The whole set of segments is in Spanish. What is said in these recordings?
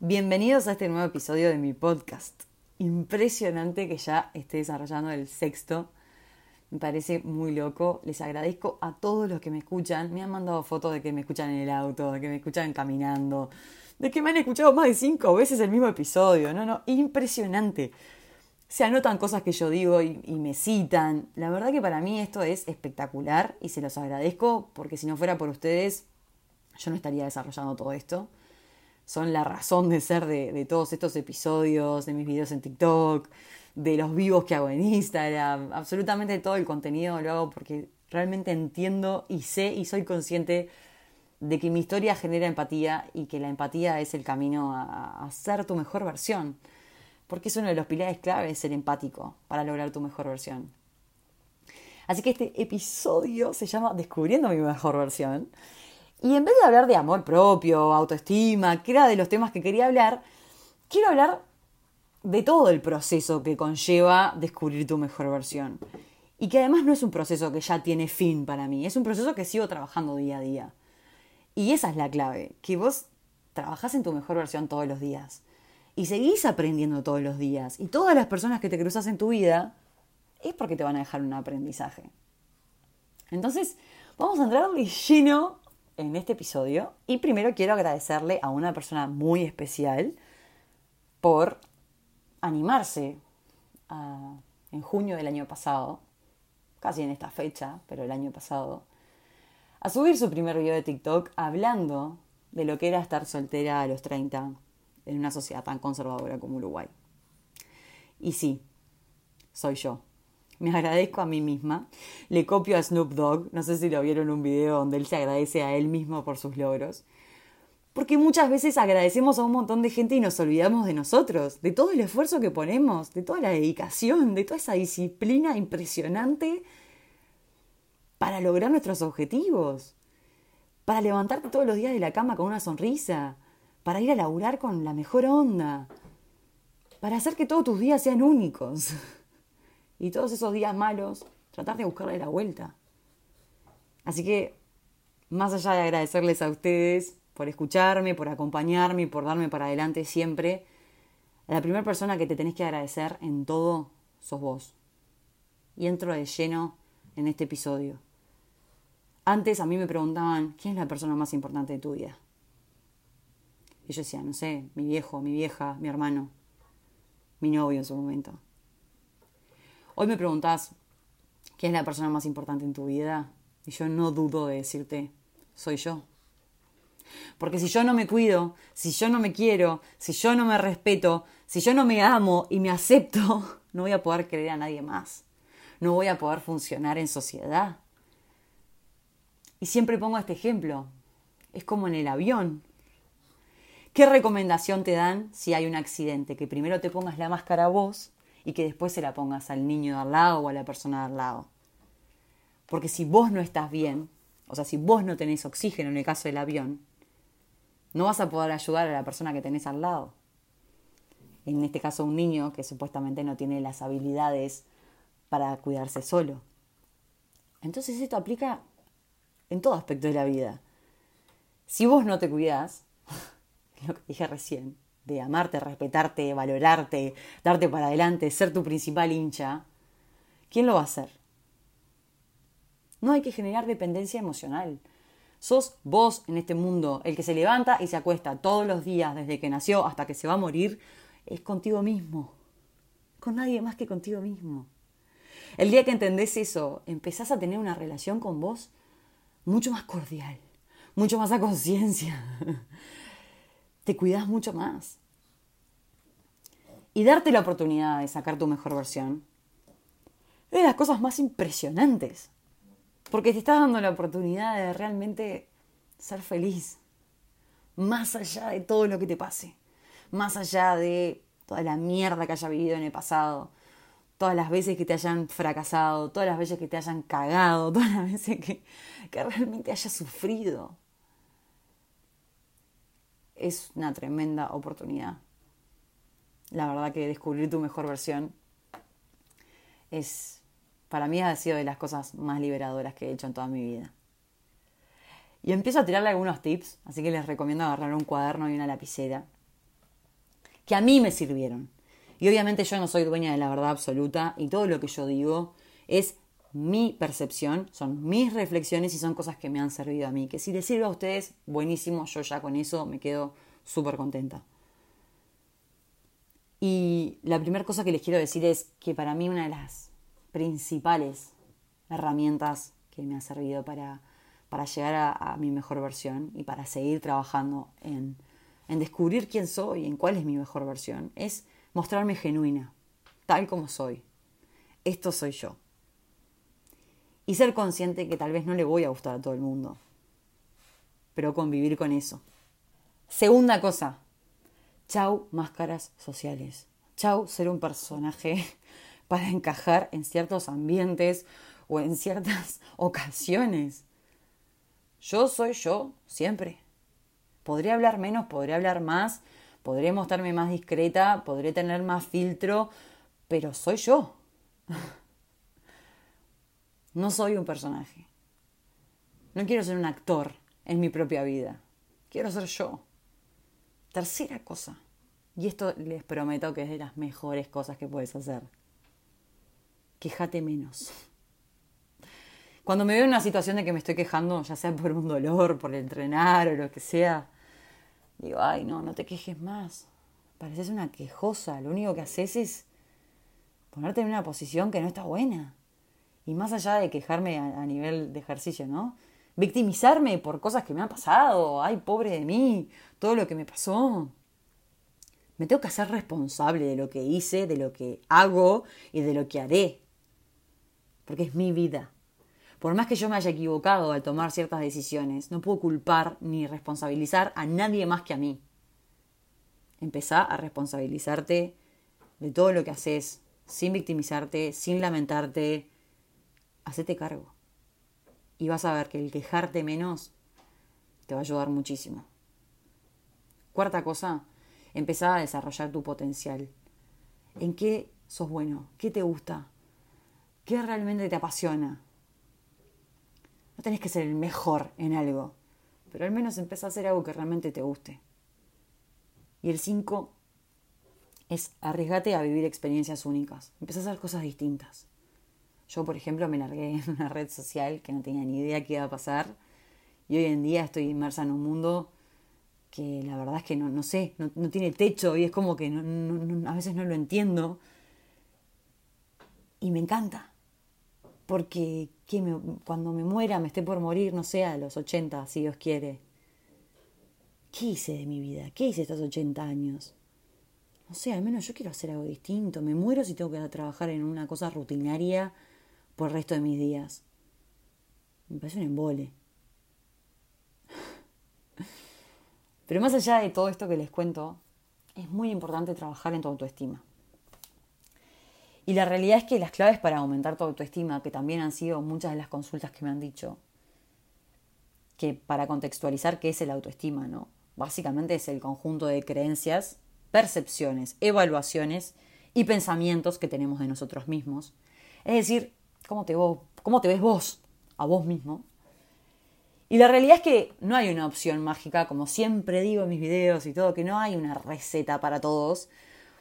Bienvenidos a este nuevo episodio de mi podcast. Impresionante que ya esté desarrollando el sexto. Me parece muy loco. Les agradezco a todos los que me escuchan. Me han mandado fotos de que me escuchan en el auto, de que me escuchan caminando, de que me han escuchado más de cinco veces el mismo episodio. No, no, impresionante. Se anotan cosas que yo digo y, y me citan. La verdad que para mí esto es espectacular y se los agradezco porque si no fuera por ustedes, yo no estaría desarrollando todo esto son la razón de ser de, todos estos episodios, de mis videos en TikTok, de los vivos que hago en Instagram, absolutamente todo el contenido lo hago porque realmente entiendo y sé y soy consciente de que mi historia genera empatía y que la empatía es el camino a, a ser tu mejor versión. Porque es uno de los pilares claves ser empático para lograr tu mejor versión. Así que este episodio se llama Descubriendo mi mejor versión. Y en vez de hablar de amor propio, autoestima, que era de los temas que quería hablar, quiero hablar de todo el proceso que conlleva descubrir tu mejor versión. Y que además no es un proceso que ya tiene fin para mí, es un proceso que sigo trabajando día a día. Y esa es la clave, que vos trabajás en tu mejor versión todos los días. Y seguís aprendiendo todos los días. Y todas las personas que te cruzas en tu vida es porque te van a dejar un aprendizaje. Entonces, vamos a entrar de lleno en este episodio. Y primero quiero agradecerle a una persona muy especial por animarse en junio del año pasado, casi en esta fecha, pero el año pasado, a subir su primer video de TikTok hablando de lo que era estar soltera a los 30 en una sociedad tan conservadora como Uruguay. Y sí, soy yo me agradezco a mí misma. Le copio a Snoop Dogg, no sé si lo vieron en un video donde él se agradece a él mismo por sus logros. Porque muchas veces agradecemos a un montón de gente y nos olvidamos de nosotros, de todo el esfuerzo que ponemos, de toda la dedicación, de toda esa disciplina impresionante para lograr nuestros objetivos, para levantarte todos los días de la cama con una sonrisa, para ir a laburar con la mejor onda, para hacer que todos tus días sean únicos. Y todos esos días malos, tratar de buscarle la vuelta. Así que, más allá de agradecerles a ustedes por escucharme, por acompañarme y por darme para adelante siempre, la primera persona que te tenés que agradecer en todo sos vos. Y entro de lleno en este episodio. Antes a mí me preguntaban, ¿quién es la persona más importante de tu vida? Y yo decía, no sé, mi viejo, mi vieja, mi hermano, mi novio en su momento. Hoy me preguntás, ¿quién es la persona más importante en tu vida? Y yo no dudo de decirte, soy yo. Porque si yo no me cuido, si yo no me quiero, si yo no me respeto, si yo no me amo y me acepto, no voy a poder creer a nadie más. No voy a poder funcionar en sociedad. Y siempre pongo este ejemplo. Es como en el avión. ¿Qué recomendación te dan si hay un accidente? Que primero te pongas la máscara vos y que después se la pongas al niño de al lado o a la persona de al lado. Porque si vos no estás bien, o sea, si vos no tenés oxígeno en el caso del avión, no vas a poder ayudar a la persona que tenés al lado. En este caso, un niño que supuestamente no tiene las habilidades para cuidarse solo. Entonces esto aplica en todo aspecto de la vida. Si vos no te cuidás, lo que dije recién, de amarte, respetarte, valorarte, darte para adelante, ser tu principal hincha, ¿quién lo va a hacer? No hay que generar dependencia emocional. Sos vos en este mundo, el que se levanta y se acuesta todos los días desde que nació hasta que se va a morir, es contigo mismo. Con nadie más que contigo mismo. El día que entendés eso, empezás a tener una relación con vos mucho más cordial, mucho más a conciencia, te cuidas mucho más. Y darte la oportunidad de sacar tu mejor versión es de las cosas más impresionantes. Porque te estás dando la oportunidad de realmente ser feliz. Más allá de todo lo que te pase. Más allá de toda la mierda que haya vivido en el pasado. Todas las veces que te hayan fracasado. Todas las veces que te hayan cagado. Todas las veces que, que realmente hayas sufrido es una tremenda oportunidad. La verdad que descubrir tu mejor versión es, para mí ha sido de las cosas más liberadoras que he hecho en toda mi vida. Y empiezo a tirarle algunos tips, así que les recomiendo agarrar un cuaderno y una lapicera. que a mí me sirvieron. Y obviamente yo no soy dueña de la verdad absoluta y todo lo que yo digo es mi percepción, son mis reflexiones y son cosas que me han servido a mí. Que si les sirve a ustedes, buenísimo, yo ya con eso me quedo súper contenta. Y la primera cosa que les quiero decir es que para mí una de las principales herramientas que me ha servido para, para llegar a, mi mejor versión y para seguir trabajando en, en descubrir quién soy, en cuál es mi mejor versión, es mostrarme genuina, tal como soy. Esto soy yo. Y ser consciente que tal vez no le voy a gustar a todo el mundo, pero convivir con eso. Segunda cosa, chau máscaras sociales. Chau ser un personaje para encajar en ciertos ambientes o en ciertas ocasiones. Yo soy yo siempre. Podría hablar menos, podría hablar más, podré mostrarme más discreta, podré tener más filtro, pero soy yo. No soy un personaje. No quiero ser un actor en mi propia vida. Quiero ser yo. Tercera cosa. Y esto les prometo que es de las mejores cosas que puedes hacer. Quejate menos. Cuando me veo en una situación de que me estoy quejando, ya sea por un dolor, por entrenar o lo que sea, digo, ay, no, no te quejes más. Pareces una quejosa. Lo único que haces es ponerte en una posición que no está buena. Y más allá de quejarme a, nivel de ejercicio, ¿no? Victimizarme por cosas que me han pasado. Ay, pobre de mí. Todo lo que me pasó. Me tengo que hacer responsable de lo que hice, de lo que hago y de lo que haré. Porque es mi vida. Por más que yo me haya equivocado al tomar ciertas decisiones, no puedo culpar ni responsabilizar a nadie más que a mí. Empezá a responsabilizarte de todo lo que haces, sin victimizarte, sin lamentarte. Hacete cargo. Y vas a ver que el quejarte menos te va a ayudar muchísimo. Cuarta cosa, empezá a desarrollar tu potencial. ¿En qué sos bueno? ¿Qué te gusta? ¿Qué realmente te apasiona? No tenés que ser el mejor en algo, pero al menos empezá a hacer algo que realmente te guste. Y el 5 es arriesgate a vivir experiencias únicas. Empezá a hacer cosas distintas. Yo, por ejemplo, me largué en una red social que no tenía ni idea qué iba a pasar. Y hoy en día estoy inmersa en un mundo que la verdad es que no, no sé, no, no, tiene techo y es como que no, a veces no lo entiendo. Y me encanta porque me, cuando me muera, me esté por morir, no sé, a los 80, si Dios quiere. ¿Qué hice de mi vida? ¿Qué hice estos 80 años? No sé, al menos yo quiero hacer algo distinto. Me muero si tengo que trabajar en una cosa rutinaria por el resto de mis días. Me parece un embole. Pero más allá de todo esto que les cuento, es muy importante trabajar en tu autoestima. Y la realidad es que las claves para aumentar tu autoestima, que también han sido muchas de las consultas que me han dicho, que para contextualizar qué es el autoestima, ¿no? Básicamente es el conjunto de creencias, percepciones, evaluaciones y pensamientos que tenemos de nosotros mismos. Es decir, cómo te, ves vos, a vos mismo. Y la realidad es que no hay una opción mágica, como siempre digo en mis videos y todo, que no hay una receta para todos,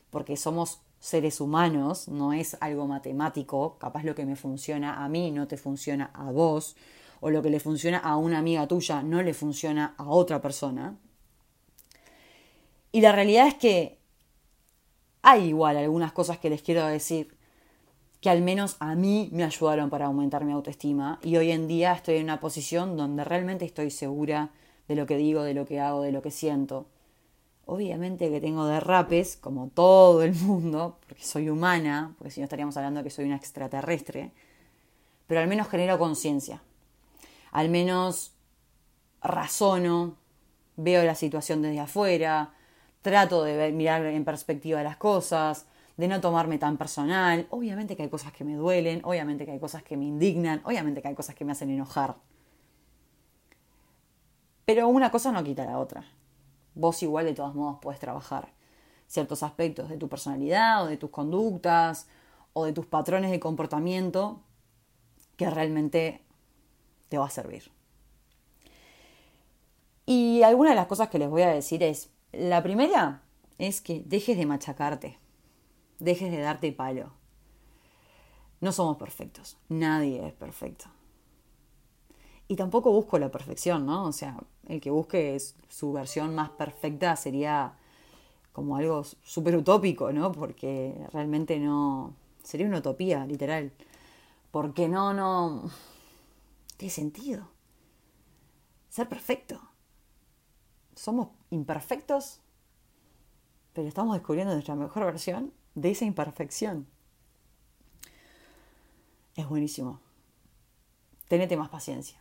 porque somos seres humanos, no es algo matemático, capaz lo que me funciona a mí no te funciona a vos, o lo que le funciona a una amiga tuya no le funciona a otra persona. Y la realidad es que hay igual algunas cosas que les quiero decir que al menos a mí me ayudaron para aumentar mi autoestima y hoy en día estoy en una posición donde realmente estoy segura de lo que digo, de lo que hago, de lo que siento. Obviamente que tengo derrapes, como todo el mundo, porque soy humana, porque si no estaríamos hablando que soy una extraterrestre, pero al menos genero conciencia. Al menos razono, veo la situación desde afuera, trato de mirar en perspectiva las cosas, de no tomarme tan personal. Obviamente que hay cosas que me duelen, obviamente que hay cosas que me indignan, obviamente que hay cosas que me hacen enojar. Pero una cosa no quita la otra vos igual de todos modos puedes trabajar ciertos aspectos de tu personalidad o de tus conductas o de tus patrones de comportamiento que realmente te va a servir. Y alguna de las cosas que les voy a decir es, la primera es que dejes de machacarte, dejes de darte palo. No somos perfectos, nadie es perfecto. Y tampoco busco la perfección, ¿no? O sea, el que busque su versión más perfecta sería como algo súper utópico, ¿no? Porque realmente no... Sería una utopía, literal. Porque no, no... Tiene sentido. Ser perfecto. Somos imperfectos, pero estamos descubriendo nuestra mejor versión de esa imperfección. Es buenísimo. Tenete más paciencia.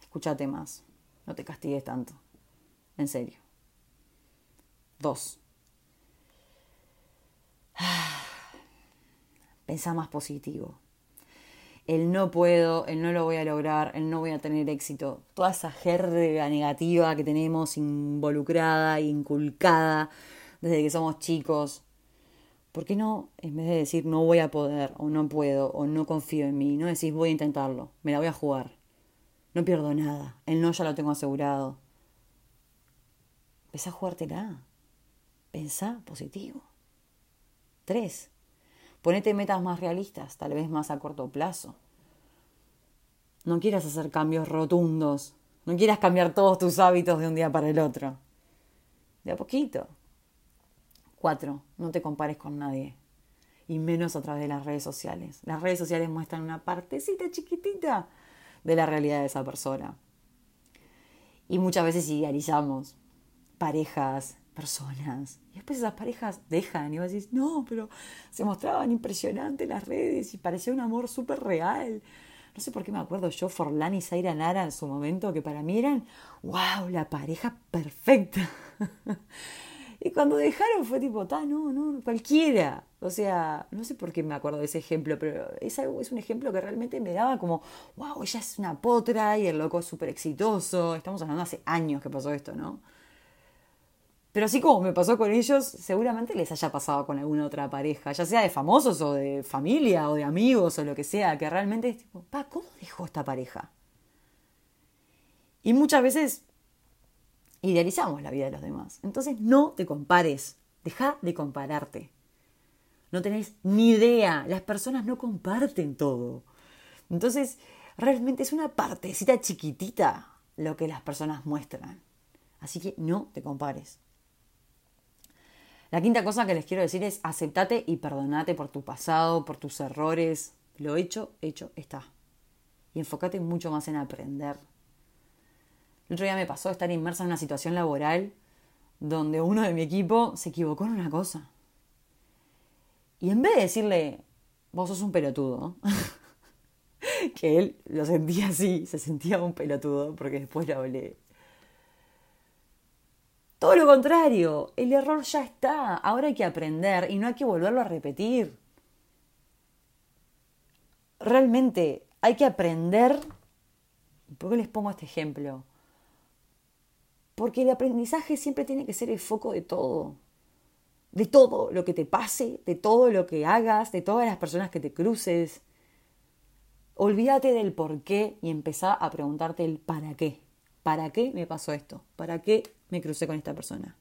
Escúchate más. No te castigues tanto. En serio. Dos. Pensá más positivo. El no puedo, el no lo voy a lograr, el no voy a tener éxito. Toda esa jerga negativa que tenemos involucrada, inculcada desde que somos chicos. ¿Por qué no, en vez de decir no voy a poder, o no puedo, o no confío en mí, no decís voy a intentarlo, me la voy a jugar? No pierdo nada. El no ya lo tengo asegurado. Pensá a jugártela. Pensá positivo. Tres. Ponete metas más realistas, tal vez más a corto plazo. No quieras hacer cambios rotundos. No quieras cambiar todos tus hábitos de un día para el otro. De a poquito. Cuatro. No te compares con nadie. Y menos a través de las redes sociales. Las redes sociales muestran una partecita chiquitita de la realidad de esa persona. Y muchas veces idealizamos parejas, personas. Y después esas parejas dejan y vos decís, no, pero se mostraban impresionantes las redes y parecía un amor súper real. No sé por qué me acuerdo yo, Forlán y Zaira Nara en su momento, que para mí eran, wow, la pareja perfecta. y cuando dejaron fue tipo, ta, no, no, cualquiera. O sea, no sé por qué me acuerdo de ese ejemplo, pero es, es un ejemplo que realmente me daba como, wow, ella es una potra y el loco es súper exitoso. Estamos hablando hace años que pasó esto, ¿no? Pero así como me pasó con ellos, seguramente les haya pasado con alguna otra pareja, ya sea de famosos o de familia o de amigos o lo que sea, que realmente es tipo, pa, ¿cómo dejó esta pareja? Y muchas veces idealizamos la vida de los demás. Entonces no te compares, deja de compararte. No tenés ni idea. Las personas no comparten todo. Entonces, realmente es una partecita chiquitita lo que las personas muestran. Así que no te compares. La quinta cosa que les quiero decir es aceptate y perdonate por tu pasado, por tus errores. Lo hecho, hecho está. Y enfócate mucho más en aprender. El otro día me pasó estar inmersa en una situación laboral donde uno de mi equipo se equivocó en una cosa. Y en vez de decirle, vos sos un pelotudo, que él lo sentía así, se sentía un pelotudo, porque después lo hablé. Todo lo contrario, el error ya está, ahora hay que aprender y no hay que volverlo a repetir. Realmente hay que aprender. ¿Por qué les pongo este ejemplo? Porque el aprendizaje siempre tiene que ser el foco de todo de todo lo que te pase, de todo lo que hagas, de todas las personas que te cruces. Olvídate del por qué y empezá a preguntarte el para qué. ¿Para qué me pasó esto? ¿Para qué me crucé con esta persona?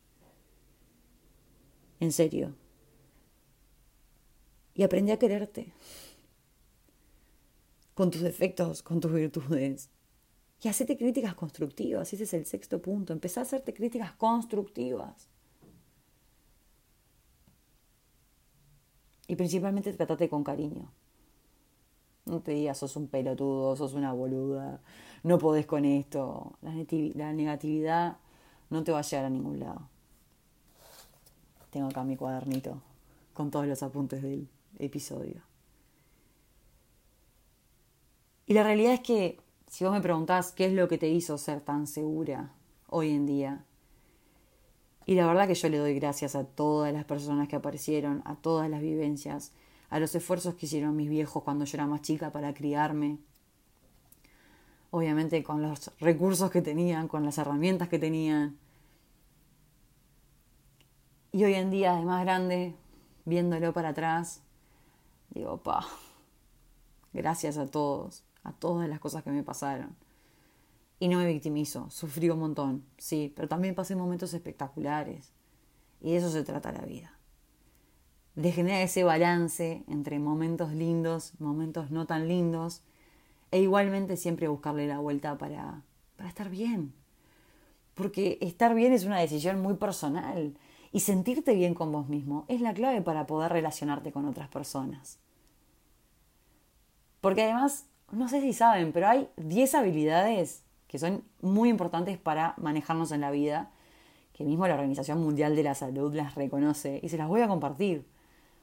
En serio. Y aprendí a quererte. Con tus defectos, con tus virtudes. Y hacete críticas constructivas. Ese es el sexto punto. Empezá a hacerte críticas constructivas. Y principalmente tratate con cariño. No te digas sos un pelotudo, sos una boluda, no podés con esto. La, negatividad no te va a llegar a ningún lado. Tengo acá mi cuadernito con todos los apuntes del episodio. Y la realidad es que si vos me preguntás qué es lo que te hizo ser tan segura hoy en día, y la verdad que yo le doy gracias a todas las personas que aparecieron, a todas las vivencias, a los esfuerzos que hicieron mis viejos cuando yo era más chica para criarme. Obviamente con los recursos que tenían, con las herramientas que tenían. Y hoy en día, de más grande, viéndolo para atrás, digo, pa, gracias a todos, a todas las cosas que me pasaron y no me victimizo, sufrí un montón, sí, pero también pasé momentos espectaculares. Y de eso se trata la vida. De generar ese balance entre momentos lindos, momentos no tan lindos, e igualmente siempre buscarle la vuelta para, para estar bien. Porque estar bien es una decisión muy personal y sentirte bien con vos mismo es la clave para poder relacionarte con otras personas. Porque además, no sé si saben, pero hay 10 habilidades que son muy importantes para manejarnos en la vida, que mismo la Organización Mundial de la Salud las reconoce y se las voy a compartir,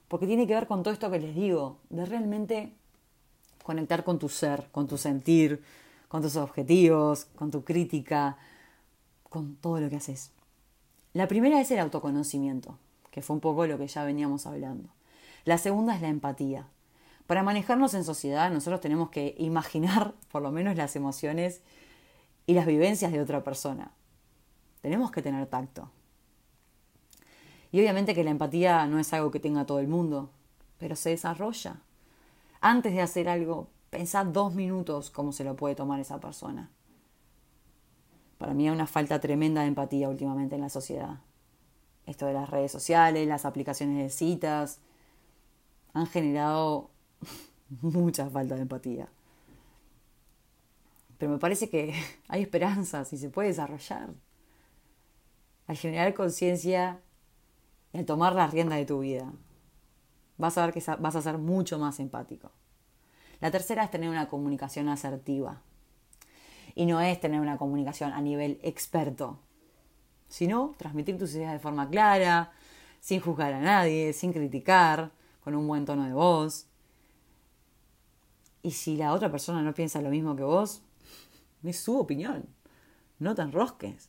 porque tiene que ver con todo esto que les digo, de realmente conectar con tu ser, con tu sentir, con tus objetivos, con tu crítica, con todo lo que haces. La primera es el autoconocimiento, que fue un poco lo que ya veníamos hablando. La segunda es la empatía. Para manejarnos en sociedad nosotros tenemos que imaginar por lo menos las emociones y las vivencias de otra persona. Tenemos que tener tacto. Y obviamente que la empatía no es algo que tenga todo el mundo, pero se desarrolla. Antes de hacer algo, pensad dos minutos cómo se lo puede tomar esa persona. Para mí hay una falta tremenda de empatía últimamente en la sociedad. Esto de las redes sociales, las aplicaciones de citas, han generado mucha falta de empatía. Pero me parece que hay esperanzas y se puede desarrollar. Al generar conciencia y al tomar la rienda de tu vida, vas a ver que vas a ser mucho más empático. La tercera es tener una comunicación asertiva. Y no es tener una comunicación a nivel experto, sino transmitir tus ideas de forma clara, sin juzgar a nadie, sin criticar, con un buen tono de voz. Y si la otra persona no piensa lo mismo que vos, es su opinión. No te enrosques.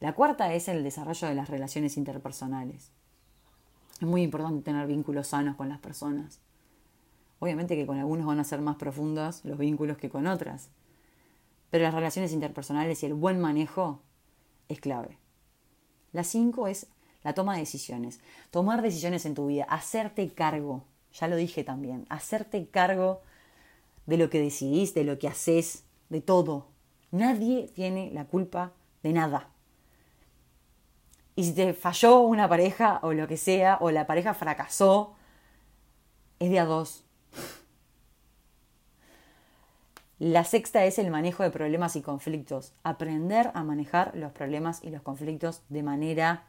La cuarta es el desarrollo de las relaciones interpersonales. Es muy importante tener vínculos sanos con las personas. Obviamente que con algunos van a ser más profundos los vínculos que con otras. Pero las relaciones interpersonales y el buen manejo es clave. La cinco es la toma de decisiones. Tomar decisiones en tu vida, hacerte cargo. Ya lo dije también, hacerte cargo de lo que decidís, de lo que haces, de todo. Nadie tiene la culpa de nada. Y si te falló una pareja o lo que sea, o la pareja fracasó, es de a dos. La sexta es el manejo de problemas y conflictos. Aprender a manejar los problemas y los conflictos de manera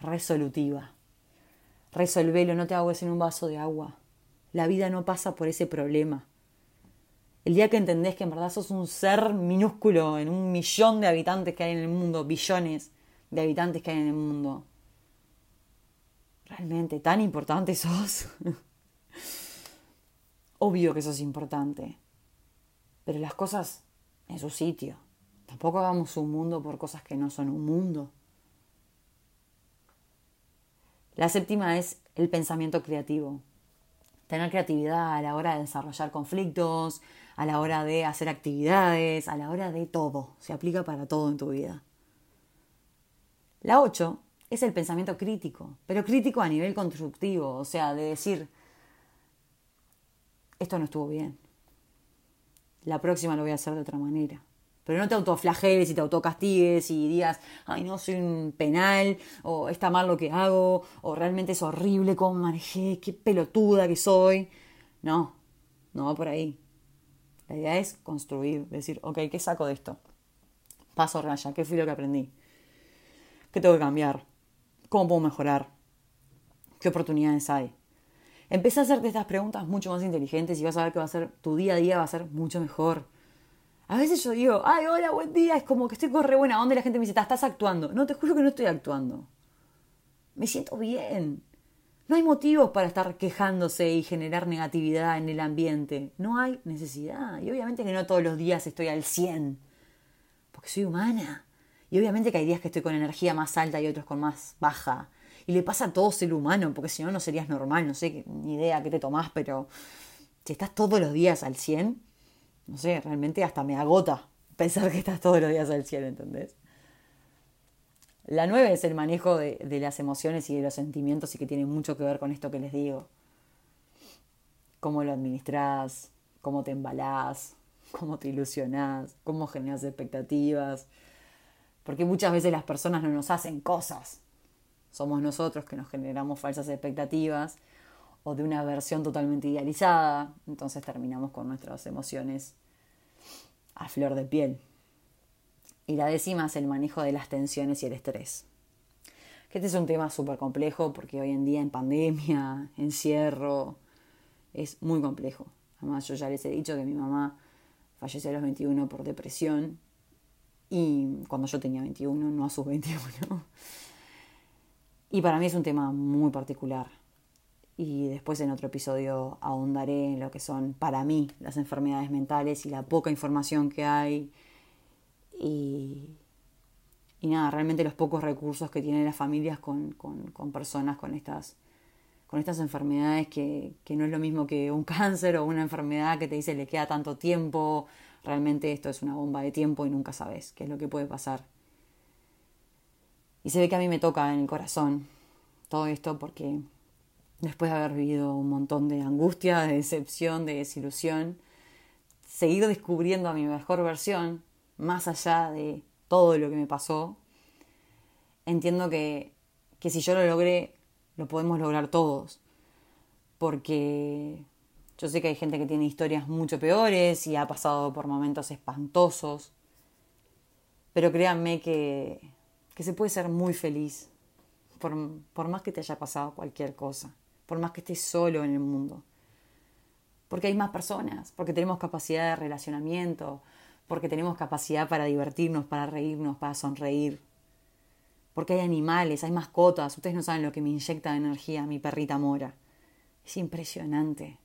resolutiva. Resolvelo, no te ahogues en un vaso de agua. La vida no pasa por ese problema. El día que entendés que en verdad sos un ser minúsculo en un millón de habitantes que hay en el mundo, billones de habitantes que hay en el mundo, realmente tan importante sos. Obvio que sos importante, pero las cosas en su sitio. Tampoco hagamos un mundo por cosas que no son un mundo. La séptima es el pensamiento creativo. Tener creatividad a la hora de desarrollar conflictos, a la hora de hacer actividades, a la hora de todo. Se aplica para todo en tu vida. La 8 es el pensamiento crítico, pero crítico a nivel constructivo, o sea, de decir, esto no estuvo bien. La próxima lo voy a hacer de otra manera. Pero no te autoflageles y te autocastigues y digas, ay, no, soy un penal, o está mal lo que hago, o realmente es horrible cómo manejé, qué pelotuda que soy. No, no va por ahí. La idea es construir, decir, ok, ¿qué saco de esto? Paso raya, ¿qué fui lo que aprendí? ¿Qué tengo que cambiar? ¿Cómo puedo mejorar? ¿Qué oportunidades hay? Empieza a hacerte estas preguntas mucho más inteligentes y vas a ver que va a ser, tu día a día va a ser mucho mejor. A veces yo digo, ay, hola, buen día, es como que estoy con re buena onda y la gente me dice, estás actuando. No, te juro que no estoy actuando. Me siento bien. No hay motivos para estar quejándose y generar negatividad en el ambiente. No hay necesidad. Y obviamente que no todos los días estoy al 100. Porque soy humana. Y obviamente que hay días que estoy con energía más alta y otros con más baja. Y le pasa a todo ser humano, porque si no, no serías normal. No sé ni idea qué te tomás, pero si estás todos los días al 100, no sé, realmente hasta me agota pensar que estás todos los días al 100, ¿entendés? La nueve es el manejo de, las emociones y de los sentimientos y que tiene mucho que ver con esto que les digo. Cómo lo administras, cómo te embalás, cómo te ilusionás, cómo generas expectativas. Porque muchas veces las personas no nos hacen cosas. Somos nosotros que nos generamos falsas expectativas o de una versión totalmente idealizada. Entonces terminamos con nuestras emociones a flor de piel. Y la décima es el manejo de las tensiones y el estrés. Este es un tema súper complejo porque hoy en día en pandemia, encierro, es muy complejo. Además yo ya les he dicho que mi mamá falleció a los 21 por depresión y cuando yo tenía 21, no a sus 21. Y para mí es un tema muy particular. Y después en otro episodio ahondaré en lo que son para mí las enfermedades mentales y la poca información que hay. Y, y nada, realmente los pocos recursos que tienen las familias con, con, personas con estas, con estas enfermedades que, que no es lo mismo que un cáncer o una enfermedad que te dice le queda tanto tiempo. Realmente esto es una bomba de tiempo y nunca sabes qué es lo que puede pasar. Y se ve que a mí me toca en el corazón todo esto porque después de haber vivido un montón de angustia, de decepción, de desilusión, seguir descubriendo a mi mejor versión, más allá de todo lo que me pasó, entiendo que, que si yo lo logré, lo podemos lograr todos. Porque yo sé que hay gente que tiene historias mucho peores y ha pasado por momentos espantosos. Pero créanme que, que se puede ser muy feliz por, por más que te haya pasado cualquier cosa por más que estés solo en el mundo. Porque hay más personas, porque tenemos capacidad de relacionamiento, porque tenemos capacidad para divertirnos, para reírnos, para sonreír. Porque hay animales, hay mascotas. Ustedes no saben lo que me inyecta de energía mi perrita mora. Es impresionante.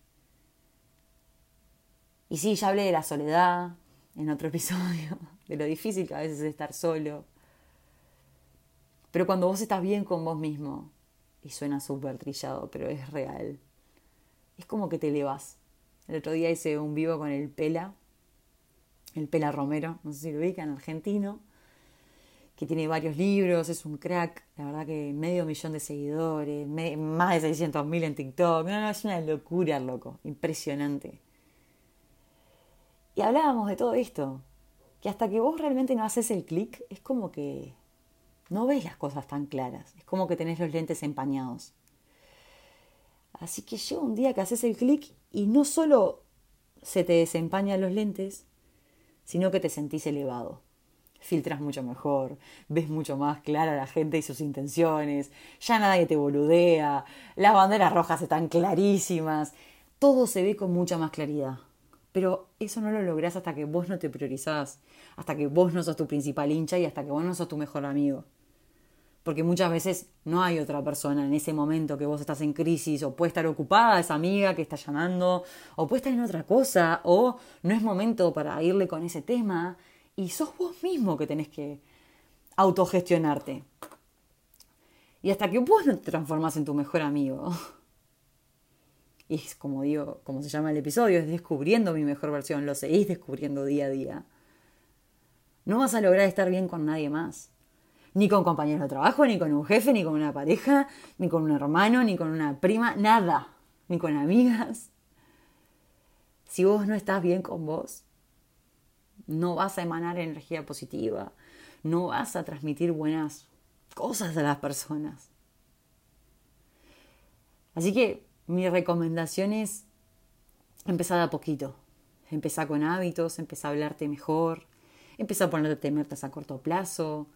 Y sí, ya hablé de la soledad en otro episodio, de lo difícil que a veces es estar solo. Pero cuando vos estás bien con vos mismo, y suena súper trillado, pero es real. Es como que te elevas. El otro día hice un vivo con el Pela, el Pela Romero, no sé si lo ubican, argentino, que tiene varios libros, es un crack, la verdad que medio millón de seguidores, más de 600 mil en TikTok, no, no, es una locura, loco, impresionante. Y hablábamos de todo esto, que hasta que vos realmente no haces el clic, es como que no ves las cosas tan claras. Es como que tenés los lentes empañados. Así que llega un día que haces el clic y no solo se te desempañan los lentes, sino que te sentís elevado. Filtras mucho mejor, ves mucho más clara a la gente y sus intenciones, ya nadie te boludea, las banderas rojas están clarísimas, todo se ve con mucha más claridad. Pero eso no lo lográs hasta que vos no te priorizás, hasta que vos no sos tu principal hincha y hasta que vos no sos tu mejor amigo porque muchas veces no hay otra persona en ese momento que vos estás en crisis, o puede estar ocupada esa amiga que está llamando, o puede estar en otra cosa, o no es momento para irle con ese tema, y sos vos mismo que tenés que autogestionarte. Y hasta que vos no te transformas en tu mejor amigo. Y es como digo, como se llama el episodio, es descubriendo mi mejor versión, lo seguís descubriendo día a día. No vas a lograr estar bien con nadie más ni con compañeros de trabajo, ni con un jefe, ni con una pareja, ni con un hermano, ni con una prima, nada, ni con amigas. Si vos no estás bien con vos, no vas a emanar energía positiva, no vas a transmitir buenas cosas a las personas. Así que mi recomendación es empezar a poquito. Empezar con hábitos, empezar a hablarte mejor, empezar a ponerte metas a corto plazo,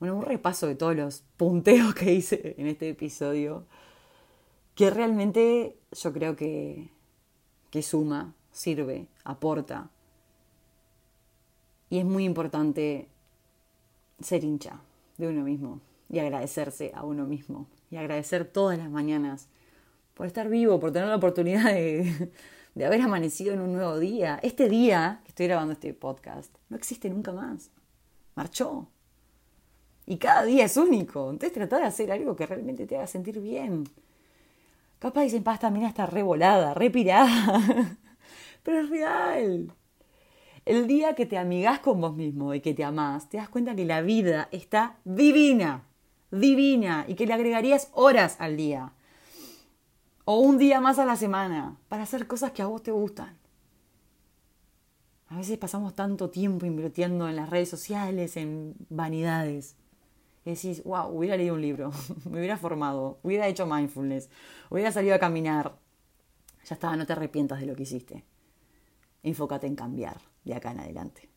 bueno, un repaso de todos los punteos que hice en este episodio, que realmente yo creo que, que suma, sirve, aporta. Y es muy importante ser hincha de uno mismo y agradecerse a uno mismo y agradecer todas las mañanas por estar vivo, por tener la oportunidad de, de haber amanecido en un nuevo día. Este día que estoy grabando este podcast no existe nunca más. Marchó. Y cada día es único. Entonces trata de hacer algo que realmente te haga sentir bien. Capaz dicen, pasta, mira, está re volada, re pirada. Pero es real. El día que te amigás con vos mismo y que te amás, te das cuenta que la vida está divina. Divina. Y que le agregarías horas al día. O un día más a la semana. Para hacer cosas que a vos te gustan. A veces pasamos tanto tiempo invirtiendo en las redes sociales, en vanidades. Y decís, wow, hubiera leído un libro, me hubiera formado, hubiera hecho mindfulness, hubiera salido a caminar. Ya está, no te arrepientas de lo que hiciste. Enfócate en cambiar de acá en adelante.